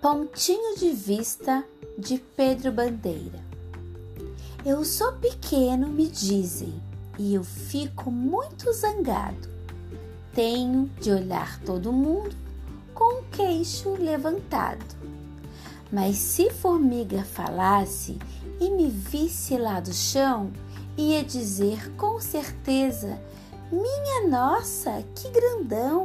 Pontinho de Vista de Pedro Bandeira. Eu sou pequeno, me dizem, e eu fico muito zangado. Tenho de olhar todo mundo com o queixo levantado. Mas se formiga falasse e me visse lá do chão, ia dizer com certeza: Minha nossa, que grandão!